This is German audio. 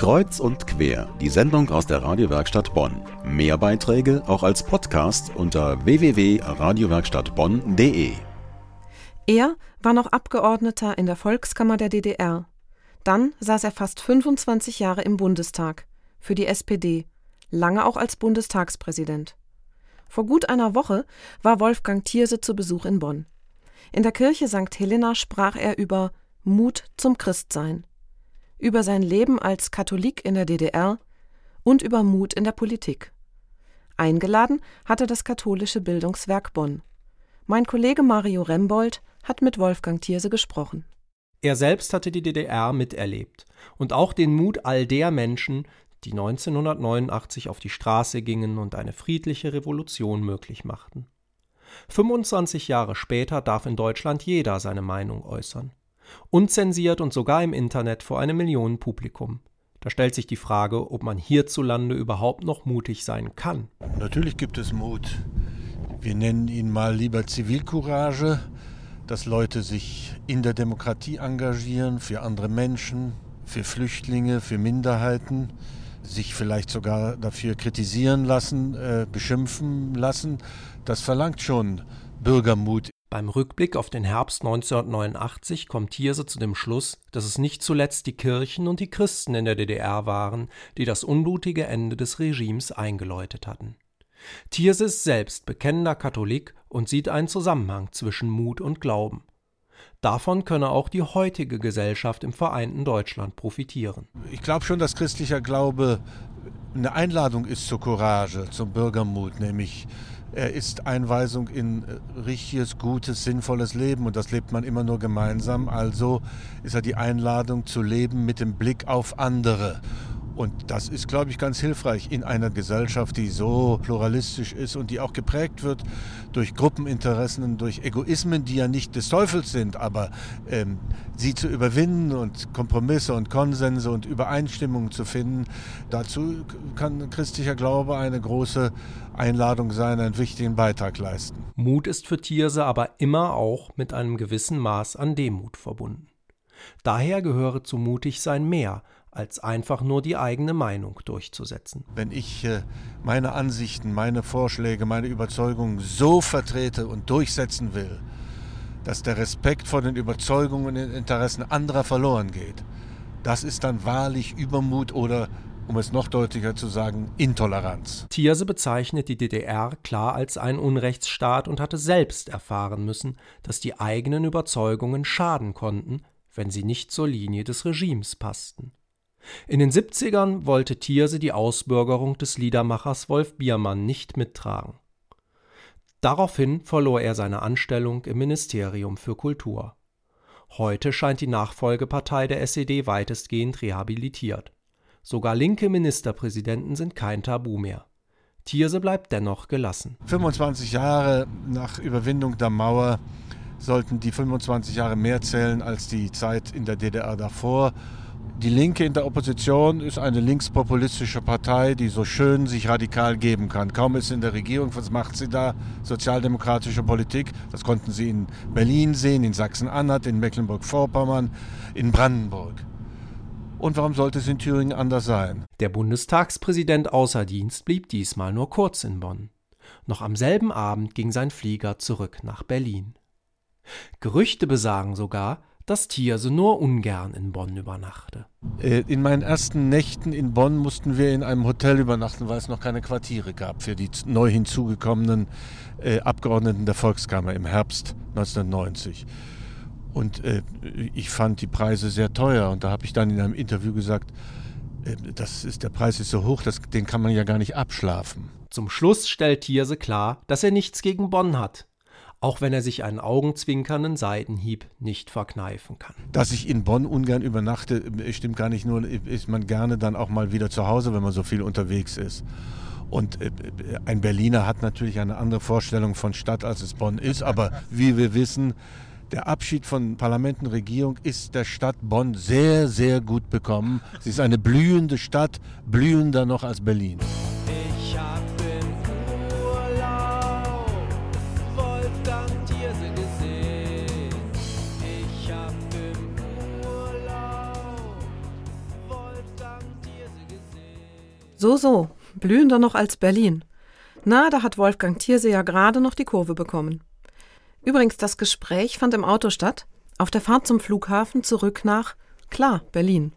Kreuz und quer, die Sendung aus der Radiowerkstatt Bonn. Mehr Beiträge auch als Podcast unter www.radiowerkstattbonn.de. Er war noch Abgeordneter in der Volkskammer der DDR. Dann saß er fast 25 Jahre im Bundestag für die SPD, lange auch als Bundestagspräsident. Vor gut einer Woche war Wolfgang Thierse zu Besuch in Bonn. In der Kirche St. Helena sprach er über Mut zum Christsein über sein Leben als Katholik in der DDR und über Mut in der Politik. Eingeladen hatte das katholische Bildungswerk Bonn. Mein Kollege Mario Rembold hat mit Wolfgang Thierse gesprochen. Er selbst hatte die DDR miterlebt und auch den Mut all der Menschen, die 1989 auf die Straße gingen und eine friedliche Revolution möglich machten. 25 Jahre später darf in Deutschland jeder seine Meinung äußern unzensiert und sogar im Internet vor einem Millionenpublikum. Da stellt sich die Frage, ob man hierzulande überhaupt noch mutig sein kann. Natürlich gibt es Mut. Wir nennen ihn mal lieber Zivilcourage, dass Leute sich in der Demokratie engagieren, für andere Menschen, für Flüchtlinge, für Minderheiten, sich vielleicht sogar dafür kritisieren lassen, äh, beschimpfen lassen. Das verlangt schon Bürgermut beim Rückblick auf den Herbst 1989 kommt Thierse zu dem Schluss, dass es nicht zuletzt die Kirchen und die Christen in der DDR waren, die das unblutige Ende des Regimes eingeläutet hatten. Thierse ist selbst bekennender Katholik und sieht einen Zusammenhang zwischen Mut und Glauben. Davon könne auch die heutige Gesellschaft im vereinten Deutschland profitieren. Ich glaube schon, dass christlicher Glaube eine Einladung ist zur Courage, zum Bürgermut, nämlich er ist Einweisung in äh, richtiges, gutes, sinnvolles Leben und das lebt man immer nur gemeinsam. Also ist er die Einladung zu leben mit dem Blick auf andere. Und das ist, glaube ich, ganz hilfreich in einer Gesellschaft, die so pluralistisch ist und die auch geprägt wird durch Gruppeninteressen, durch Egoismen, die ja nicht des Teufels sind, aber ähm, sie zu überwinden und Kompromisse und Konsense und Übereinstimmungen zu finden. Dazu kann christlicher Glaube eine große Einladung sein, einen wichtigen Beitrag leisten. Mut ist für Thierse aber immer auch mit einem gewissen Maß an Demut verbunden. Daher gehöre zu Mutigsein mehr als einfach nur die eigene Meinung durchzusetzen. Wenn ich äh, meine Ansichten, meine Vorschläge, meine Überzeugungen so vertrete und durchsetzen will, dass der Respekt vor den Überzeugungen und den Interessen anderer verloren geht, das ist dann wahrlich Übermut oder um es noch deutlicher zu sagen, Intoleranz. Thierse bezeichnet die DDR klar als einen Unrechtsstaat und hatte selbst erfahren müssen, dass die eigenen Überzeugungen schaden konnten, wenn sie nicht zur Linie des Regimes passten. In den 70ern wollte Thierse die Ausbürgerung des Liedermachers Wolf Biermann nicht mittragen. Daraufhin verlor er seine Anstellung im Ministerium für Kultur. Heute scheint die Nachfolgepartei der SED weitestgehend rehabilitiert. Sogar linke Ministerpräsidenten sind kein Tabu mehr. Thierse bleibt dennoch gelassen. 25 Jahre nach Überwindung der Mauer sollten die 25 Jahre mehr zählen als die Zeit in der DDR davor. Die Linke in der Opposition ist eine linkspopulistische Partei, die so schön sich radikal geben kann. Kaum ist sie in der Regierung, was macht sie da? Sozialdemokratische Politik. Das konnten Sie in Berlin sehen, in Sachsen-Anhalt, in Mecklenburg-Vorpommern, in Brandenburg. Und warum sollte es in Thüringen anders sein? Der Bundestagspräsident außer Dienst blieb diesmal nur kurz in Bonn. Noch am selben Abend ging sein Flieger zurück nach Berlin. Gerüchte besagen sogar, dass Thierse nur ungern in Bonn übernachte. Äh, in meinen ersten Nächten in Bonn mussten wir in einem Hotel übernachten, weil es noch keine Quartiere gab für die neu hinzugekommenen äh, Abgeordneten der Volkskammer im Herbst 1990. Und äh, ich fand die Preise sehr teuer und da habe ich dann in einem Interview gesagt, äh, das ist, der Preis ist so hoch, das, den kann man ja gar nicht abschlafen. Zum Schluss stellt Thierse klar, dass er nichts gegen Bonn hat auch wenn er sich einen augenzwinkernden Seitenhieb nicht verkneifen kann. Dass ich in Bonn ungern übernachte, stimmt gar nicht nur, ist man gerne dann auch mal wieder zu Hause, wenn man so viel unterwegs ist. Und äh, ein Berliner hat natürlich eine andere Vorstellung von Stadt, als es Bonn ist, aber wie wir wissen, der Abschied von Parlament und Regierung ist der Stadt Bonn sehr, sehr gut bekommen. Sie ist eine blühende Stadt, blühender noch als Berlin. So, so, blühender noch als Berlin. Na, da hat Wolfgang Thierse ja gerade noch die Kurve bekommen. Übrigens, das Gespräch fand im Auto statt, auf der Fahrt zum Flughafen zurück nach, klar, Berlin.